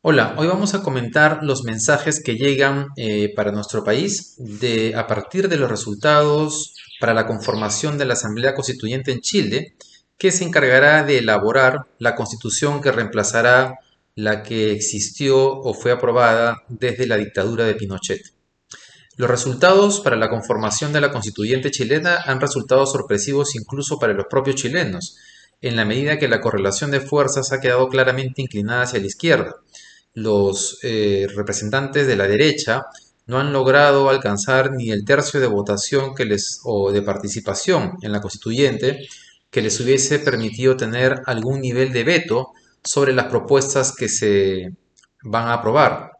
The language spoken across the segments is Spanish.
Hola, hoy vamos a comentar los mensajes que llegan eh, para nuestro país de, a partir de los resultados para la conformación de la Asamblea Constituyente en Chile, que se encargará de elaborar la constitución que reemplazará la que existió o fue aprobada desde la dictadura de Pinochet. Los resultados para la conformación de la constituyente chilena han resultado sorpresivos incluso para los propios chilenos, en la medida que la correlación de fuerzas ha quedado claramente inclinada hacia la izquierda los eh, representantes de la derecha no han logrado alcanzar ni el tercio de votación que les, o de participación en la constituyente que les hubiese permitido tener algún nivel de veto sobre las propuestas que se van a aprobar.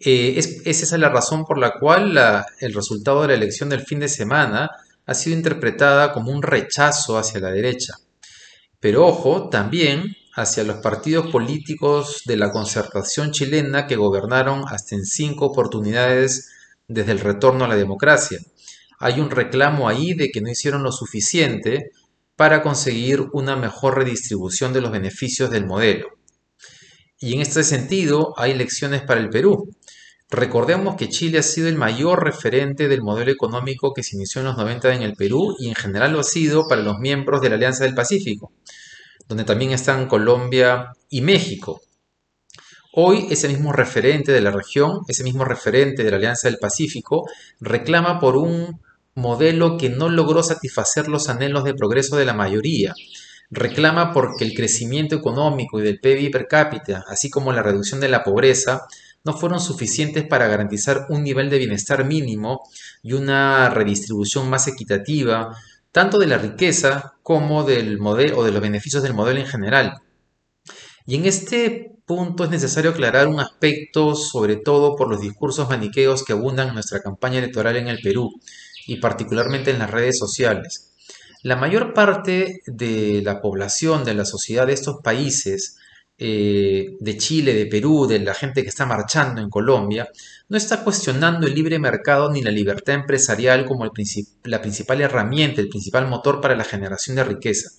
Eh, es, esa es la razón por la cual el resultado de la elección del fin de semana ha sido interpretada como un rechazo hacia la derecha. Pero ojo, también hacia los partidos políticos de la concertación chilena que gobernaron hasta en cinco oportunidades desde el retorno a la democracia. Hay un reclamo ahí de que no hicieron lo suficiente para conseguir una mejor redistribución de los beneficios del modelo. Y en este sentido hay lecciones para el Perú. Recordemos que Chile ha sido el mayor referente del modelo económico que se inició en los 90 en el Perú y en general lo ha sido para los miembros de la Alianza del Pacífico donde también están Colombia y México. Hoy ese mismo referente de la región, ese mismo referente de la Alianza del Pacífico, reclama por un modelo que no logró satisfacer los anhelos de progreso de la mayoría. Reclama porque el crecimiento económico y del PIB per cápita, así como la reducción de la pobreza, no fueron suficientes para garantizar un nivel de bienestar mínimo y una redistribución más equitativa tanto de la riqueza como del modelo o de los beneficios del modelo en general. Y en este punto es necesario aclarar un aspecto, sobre todo por los discursos maniqueos que abundan en nuestra campaña electoral en el Perú y particularmente en las redes sociales. La mayor parte de la población, de la sociedad de estos países, eh, de Chile, de Perú, de la gente que está marchando en Colombia, no está cuestionando el libre mercado ni la libertad empresarial como la principal herramienta, el principal motor para la generación de riqueza.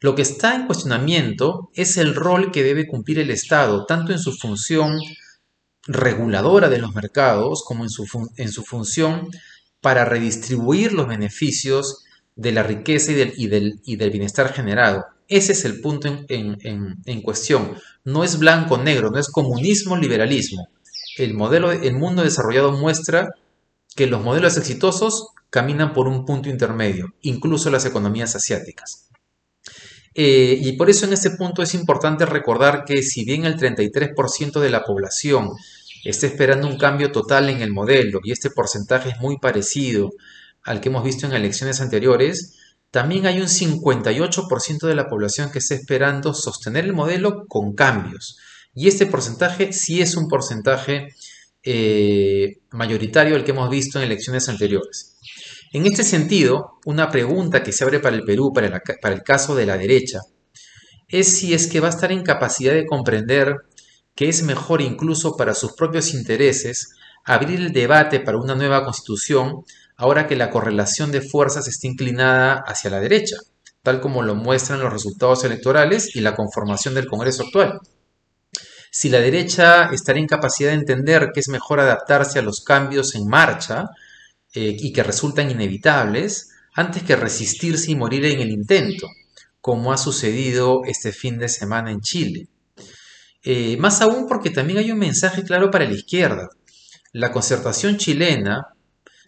Lo que está en cuestionamiento es el rol que debe cumplir el Estado, tanto en su función reguladora de los mercados como en su, función para redistribuir los beneficios de la riqueza y del bienestar generado. Ese es el punto en, cuestión. No es blanco-negro, no es comunismo-liberalismo. El, modelo, el mundo desarrollado muestra que los modelos exitosos caminan por un punto intermedio, incluso las economías asiáticas. Eh, y por eso en este punto es importante recordar que si bien el 33% de la población está esperando un cambio total en el modelo y este porcentaje es muy parecido al que hemos visto en elecciones anteriores, también hay un 58% de la población que está esperando sostener el modelo con cambios. Y este porcentaje sí es un porcentaje eh, mayoritario al que hemos visto en elecciones anteriores. En este sentido, una pregunta que se abre para el Perú, para, para el caso de la derecha, es si es que va a estar en capacidad de comprender que es mejor incluso para sus propios intereses abrir el debate para una nueva constitución ahora que la correlación de fuerzas está inclinada hacia la derecha, tal como lo muestran los resultados electorales y la conformación del Congreso actual. Si la derecha estará en capacidad de entender que es mejor adaptarse a los cambios en marcha eh, y que resultan inevitables, antes que resistirse y morir en el intento, como ha sucedido este fin de semana en Chile. Eh, más aún porque también hay un mensaje claro para la izquierda. La concertación chilena,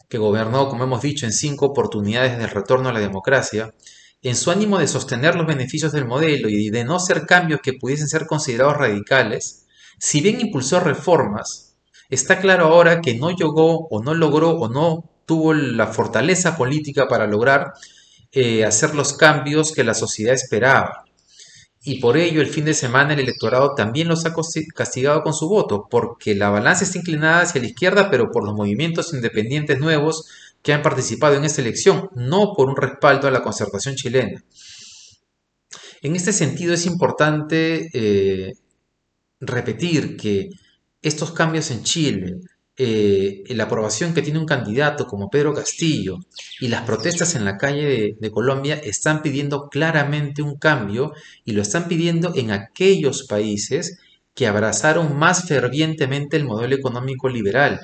que gobernó, como hemos dicho, en cinco oportunidades del retorno a la democracia, en su ánimo de sostener los beneficios del modelo y de no hacer cambios que pudiesen ser considerados radicales, si bien impulsó reformas, está claro ahora que no llegó o no logró o no tuvo la fortaleza política para lograr eh, hacer los cambios que la sociedad esperaba y por ello el fin de semana el electorado también los ha castigado con su voto, porque la balanza está inclinada hacia la izquierda, pero por los movimientos independientes nuevos que han participado en esta elección, no por un respaldo a la concertación chilena. En este sentido es importante eh, repetir que estos cambios en Chile eh, la aprobación que tiene un candidato como Pedro Castillo y las protestas en la calle de, Colombia están pidiendo claramente un cambio y lo están pidiendo en aquellos países que abrazaron más fervientemente el modelo económico liberal.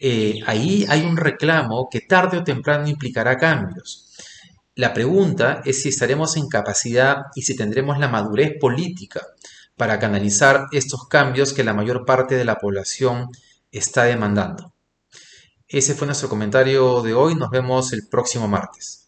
Eh, ahí hay un reclamo que tarde o temprano implicará cambios. La pregunta es si estaremos en capacidad y si tendremos la madurez política para canalizar estos cambios que la mayor parte de la población está demandando. Ese fue nuestro comentario de hoy. Nos vemos el próximo martes.